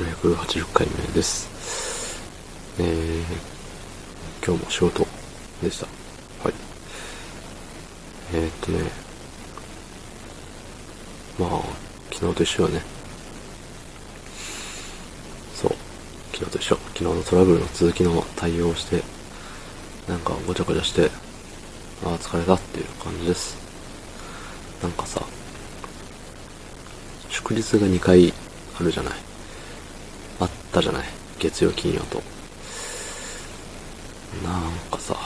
780回目です。えー、今日も仕事でした。はい。えー、っとね、まあ、昨日と一緒はね、そう、昨日と一緒。昨日のトラブルの続きの対応をして、なんかごちゃごちゃして、ああ、疲れたっていう感じです。なんかさ、祝日が2回あるじゃない。ったじゃない？月曜、金曜と。なんかさ、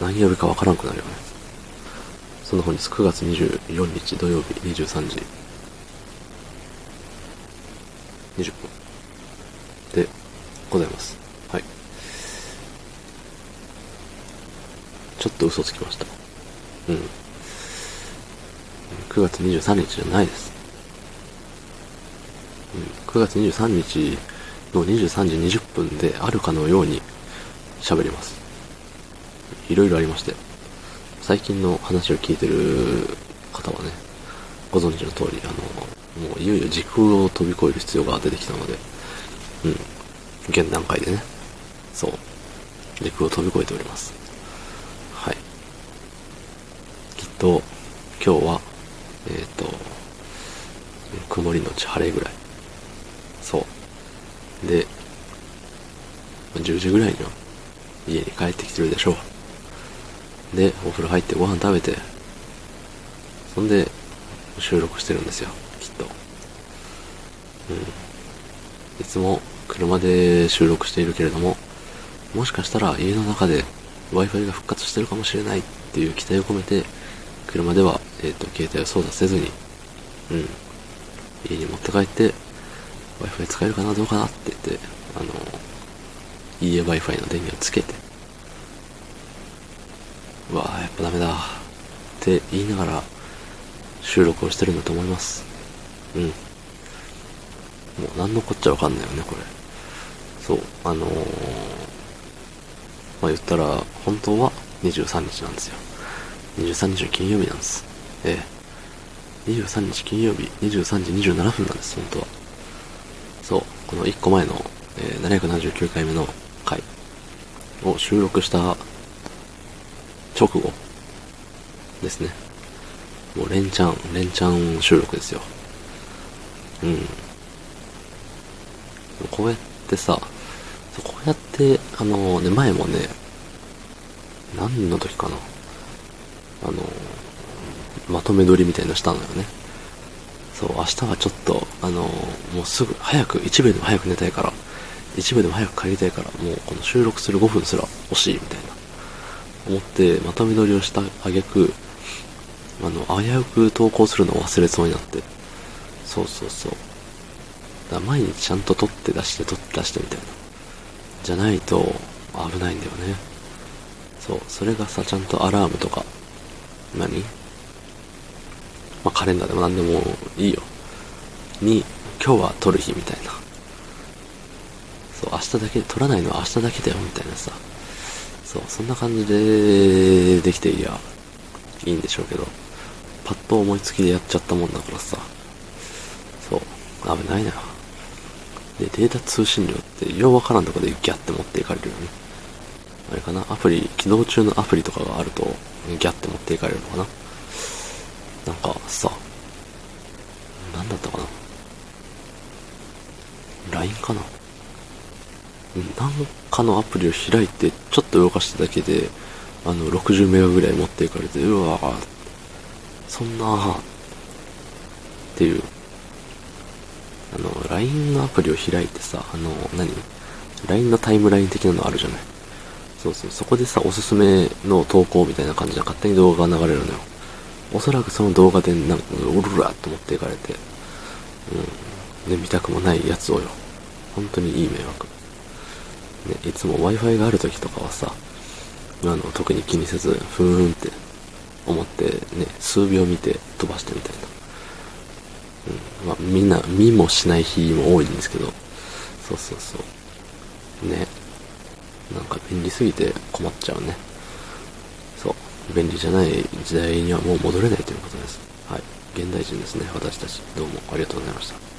何曜日かわからんくなるよね。その本日9月24日土曜日23時20分でございます。はい。ちょっと嘘つきました。うん。9月23日じゃないです。うん、9月23日の23時20分であるかのように喋ります。いろいろありまして。最近の話を聞いてる方はね、ご存知の通り、あの、もういよいよ時空を飛び越える必要が出てきたので、うん。現段階でね、そう、時空を飛び越えております。はい。きっと、今日は、えっ、ー、と、曇りのち晴れぐらい。そう。で、10時ぐらいには家に帰ってきてるでしょう。で、お風呂入ってご飯食べて、そんで収録してるんですよ、きっと。うん。いつも車で収録しているけれども、もしかしたら家の中で Wi-Fi が復活してるかもしれないっていう期待を込めて、車では、えっ、ー、と、携帯を操作せずに、うん、家に持って帰って、Wi-Fi 使えるかなどうかなって言って、あの、家 Wi-Fi の電源をつけて、うわぁ、やっぱダメだって言いながら収録をしてるんだと思います。うん。もう何のこっちゃわかんないよね、これ。そう、あのー、まあ、言ったら、本当は23日なんですよ。23日の金曜日なんです。ええ。23日金曜日23時27分なんです、本当は。そう、この1個前の、えー、779回目の回を収録した直後ですね。もう連チャン、連チャン収録ですよ。うん。こうやってさ、こうやって、あのね、前もね、何の時かな。あの、まとめ撮りみたいなのしたのよね。そう、明日はちょっと、あの、もうすぐ、早く、1秒でも早く寝たいから、1秒でも早く帰りたいから、もうこの収録する5分すら欲しいみたいな。思って、まとめ撮りをした挙句、あの、危うく投稿するのを忘れそうになって。そうそうそう。だ毎日ちゃんと撮って出して撮って出してみたいな。じゃないと危ないんだよね。そう。それがさ、ちゃんとアラームとか、何？まあ、カレンダーでも何でもいいよ。に、今日は撮る日みたいな。そう、明日だけ、撮らないのは明日だけだよみたいなさ。そう、そんな感じでできていや、いいんでしょうけど、パッと思いつきでやっちゃったもんだからさ。そう、危ないな。で、データ通信量って、ようわからんとこでギャって持っていかれるよね。あれかな？アプリ、起動中のアプリとかがあると、ギャって持っていかれるのかな？なんかさ、なんだったかな ?LINE かな？なんかのアプリを開いて、ちょっと動かしただけで、あの、60メガぐらい持っていかれて、うわぁ、そんなぁっていう。あの、LINE のアプリを開いてさ、あの、何 ?LINE のタイムライン的なのあるじゃない？そうそう、そこでさ、おすすめの投稿みたいな感じで勝手に動画が流れるのよ。おそらくその動画でなんか、うるらっと持っていかれて、うん。で、見たくもないやつをよ。本当にいい迷惑。ね、いつも Wi-Fi がある時とかはさ、あの、特に気にせず、ふーんって思ってね、数秒見て飛ばしてみたいな。うん。まあ、みんな、見もしない日も多いんですけど、そうそうそう。ね。なんか便利すぎて困っちゃうね。便利じゃない時代にはもう戻れないということです。はい。現代人ですね、私たち。どうもありがとうございました。